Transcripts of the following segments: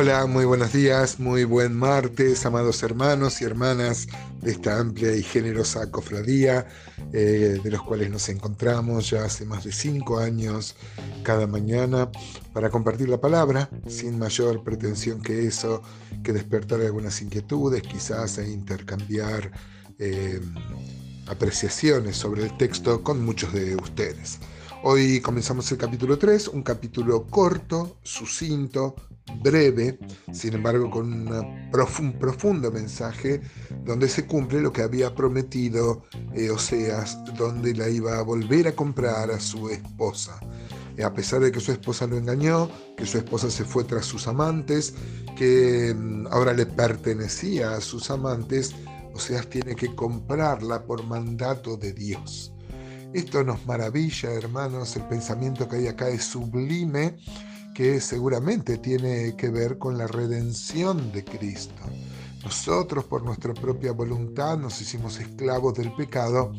Hola, muy buenos días, muy buen martes, amados hermanos y hermanas de esta amplia y generosa cofradía, eh, de los cuales nos encontramos ya hace más de cinco años cada mañana para compartir la palabra, sin mayor pretensión que eso, que despertar algunas inquietudes, quizás e intercambiar eh, apreciaciones sobre el texto con muchos de ustedes. Hoy comenzamos el capítulo 3, un capítulo corto, sucinto, breve, sin embargo con un profundo mensaje donde se cumple lo que había prometido eh, Oseas, donde la iba a volver a comprar a su esposa. Eh, a pesar de que su esposa lo engañó, que su esposa se fue tras sus amantes, que mm, ahora le pertenecía a sus amantes, Oseas tiene que comprarla por mandato de Dios. Esto nos maravilla, hermanos, el pensamiento que hay acá es sublime que seguramente tiene que ver con la redención de Cristo. Nosotros por nuestra propia voluntad nos hicimos esclavos del pecado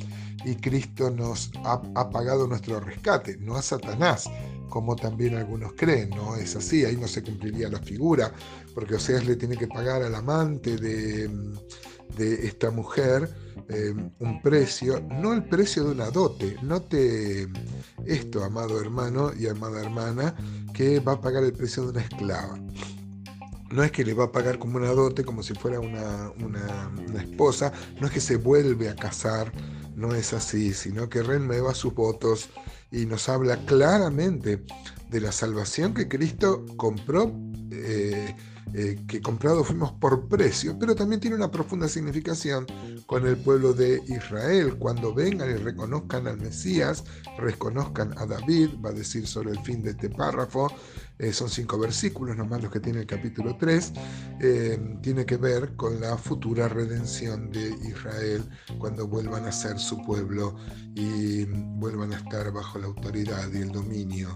y Cristo nos ha, pagado nuestro rescate, no a Satanás, como también algunos creen, no es así, ahí no se cumpliría la figura, porque Oseas le tiene que pagar al amante de, de esta mujer eh, un precio, no el precio de una dote. Note esto, amado hermano y amada hermana, que va a pagar el precio de una esclava. No es que le va a pagar como una dote, como si fuera una, una, esposa, no es que se vuelve a casar, no es así, sino que renueva sus votos y nos habla claramente de la salvación que Cristo compró eh, eh, que comprados fuimos por precio, pero también tiene una profunda significación con el pueblo de Israel. Cuando vengan y reconozcan al Mesías, reconozcan a David, va a decir sobre el fin de este párrafo, eh, son cinco versículos nomás los que tiene el capítulo 3, eh, tiene que ver con la futura redención de Israel cuando vuelvan a ser su pueblo y vuelvan a estar bajo la autoridad y el dominio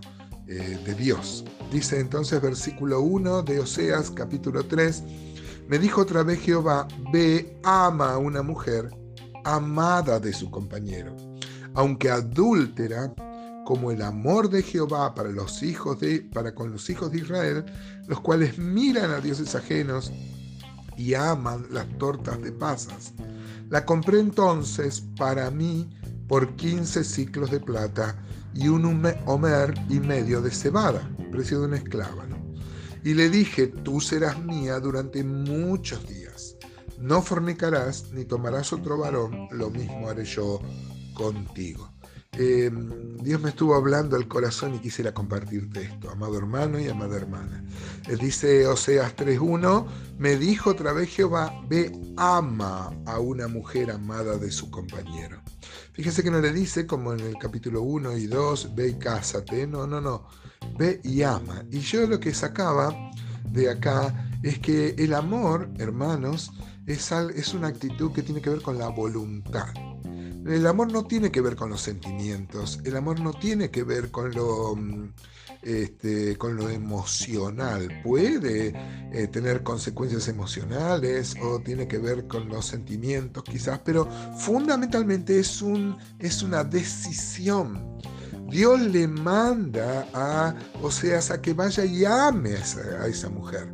eh, de Dios. Dice entonces versículo 1 de Oseas capítulo 3, me dijo otra vez Jehová, ve, ama a una mujer amada de su compañero, aunque adúltera, como el amor de Jehová para los hijos de para con los hijos de Israel, los cuales miran a dioses ajenos y aman las tortas de pasas. La compré entonces para mí por 15 ciclos de plata y un homer y medio de cebada, precio de una esclava. Y le dije, tú serás mía durante muchos días. No fornicarás ni tomarás otro varón, lo mismo haré yo contigo. Em, Dios me estuvo hablando al corazón y quisiera compartirte esto, amado hermano y amada hermana. Él dice Oseas 3.1, me dijo otra vez Jehová, ve, ama a una mujer amada de su compañero. Fíjese que no le dice como en el capítulo 1 y 2, ve y cásate, no, no, no, ve y ama. Y yo lo que sacaba de acá es que el amor, hermanos, es, es una actitud que tiene que ver con la voluntad. El amor no tiene que ver con los sentimientos, el amor no tiene que ver con lo, mm, este, con lo emocional. Puede eh, tener consecuencias emocionales o tiene que ver con los sentimientos quizás, pero fundamentalmente es, un, es una decisión. Dios le manda a Oseas a que vaya y ame a esa, mujer.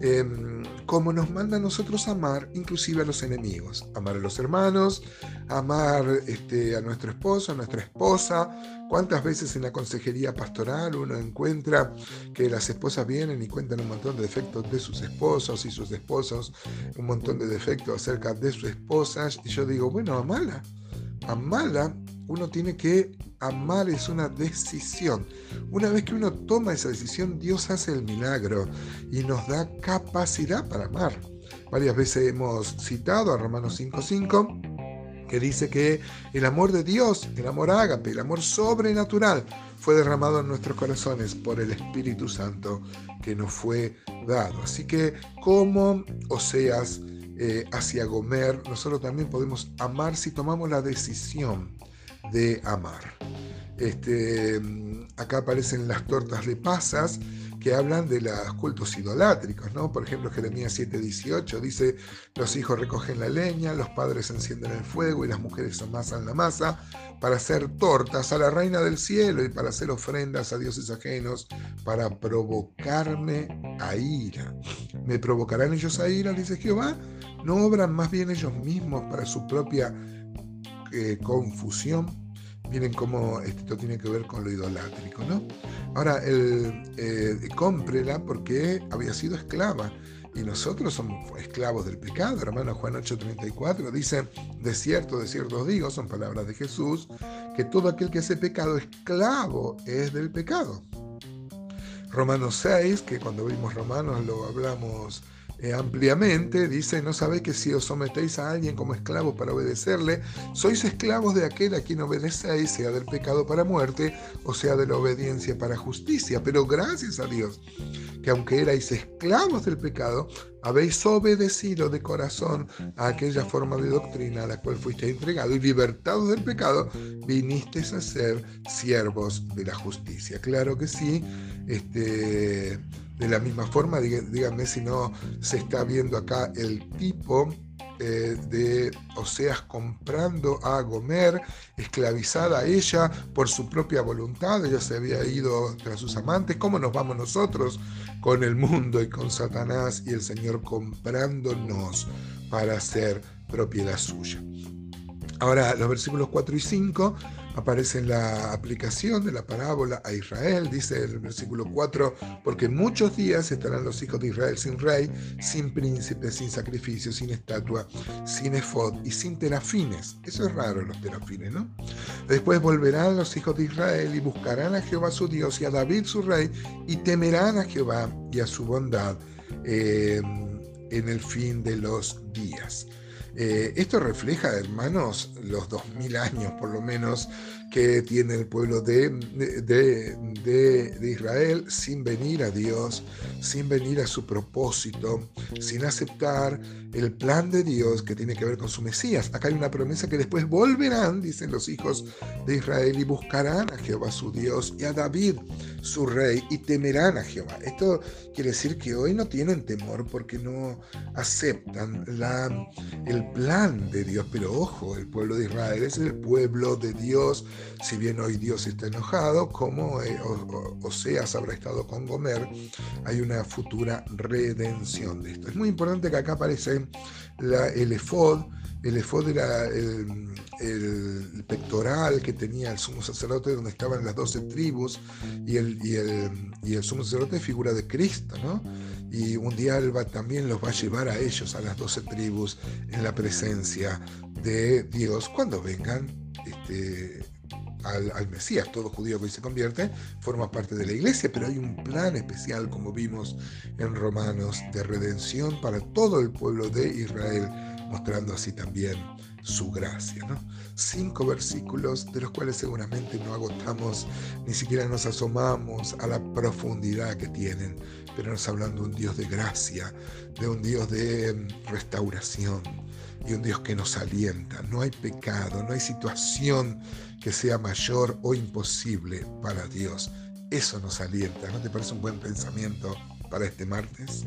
Em, como nos manda a nosotros amar, inclusive a los enemigos. Amar a los hermanos, amar este, a nuestro esposo, a nuestra esposa. ¿Cuántas veces en la consejería pastoral uno encuentra que las esposas vienen y cuentan un montón de defectos de sus esposos y sus esposos un montón de defectos acerca de sus esposas? Y yo digo, bueno, amala, amala uno tiene que amar, es una decisión. Una vez que uno toma esa decisión, Dios hace el milagro y nos da capacidad para amar. Varias veces hemos citado a Romanos 5.5, que dice que el amor de Dios, el amor ágape, el amor sobrenatural, fue derramado en nuestros corazones por el Espíritu Santo que nos fue dado. Así que como Oseas eh, hacia Gomer, nosotros también podemos amar si tomamos la decisión de amar. Este, acá aparecen las tortas de pasas, que hablan de los cultos idolátricos, ¿no? Por ejemplo, Jeremías 7:18 dice, los hijos recogen la leña, los padres encienden el fuego y las mujeres amasan la masa para hacer tortas a la reina del cielo y para hacer ofrendas a dioses ajenos, para provocarme a ira. ¿Me provocarán ellos a ira? Dice Jehová. ¿No obran más bien ellos mismos para su propia eh, confusión? Miren cómo esto tiene que ver con lo idolátrico, ¿no? Ahora, el, eh, cómprela porque había sido esclava y nosotros somos esclavos del pecado. Hermano Juan 8:34 dice, de cierto, de cierto os digo, son palabras de Jesús, que todo aquel que hace pecado, esclavo es del pecado. Romanos 6, que cuando vimos Romanos lo hablamos eh, ampliamente, dice, no sabéis que si os sometéis a alguien como esclavo para obedecerle, sois esclavos de aquel a quien obedecéis, sea del pecado para muerte o sea de la obediencia para justicia. Pero gracias a Dios, que aunque erais esclavos del pecado, habéis obedecido de corazón a aquella forma de doctrina a la cual fuiste entregado y libertados del pecado, vinisteis a ser siervos de la justicia. Claro que sí, este de la misma forma, díganme si no se está viendo acá el tipo eh, de Oseas comprando a Gomer, esclavizada a ella por su propia voluntad, ella se había ido tras sus amantes, ¿cómo nos vamos nosotros con el mundo y con Satanás y el Señor comprándonos para hacer propiedad suya? Ahora, los versículos 4 y 5 aparece en la aplicación de la parábola a Israel, dice el versículo 4, porque muchos días estarán los hijos de Israel sin rey, sin príncipe, sin sacrificio, sin estatua, sin efod y sin terafines. Eso es raro los terafines, ¿no? Después volverán los hijos de Israel y buscarán a Jehová su Dios y a David su rey y temerán a Jehová y a su bondad eh, en el fin de los días. Eh, esto refleja, hermanos, los dos mil años por lo menos que tiene el pueblo de, de, Israel sin venir a Dios, sin venir a su propósito, sin aceptar el plan de Dios que tiene que ver con su Mesías. Acá hay una promesa que después volverán, dicen los hijos de Israel, y buscarán a Jehová su Dios y a David su rey y temerán a Jehová. Esto quiere decir que hoy no tienen temor porque no aceptan la, el plan de Dios. Pero ojo, el pueblo de Israel es el pueblo de Dios si bien hoy Dios está enojado, como eh, Oseas habrá estado con Gomer, hay una futura redención de esto. Es muy importante que acá aparece el efod, el efod era el, pectoral que tenía el sumo sacerdote donde estaban las doce tribus y el, y el, sumo sacerdote figura de Cristo, ¿no? Y un día Él también los va a llevar a ellos, a las doce tribus, en la presencia de Dios, cuando vengan este, al, Mesías. Todo judío que hoy se convierte forma parte de la iglesia, pero hay un plan especial, como vimos en Romanos, de redención para todo el pueblo de Israel, mostrando así también su gracia. Cinco versículos de los cuales seguramente no agotamos, ni siquiera nos asomamos a la profundidad que tienen, pero nos hablan de un Dios de gracia, de un Dios de mm, restauración y un Dios que nos alienta. No hay pecado, no hay situación que sea mayor o imposible para Dios. Eso nos alienta. ¿No te parece un buen pensamiento para este martes?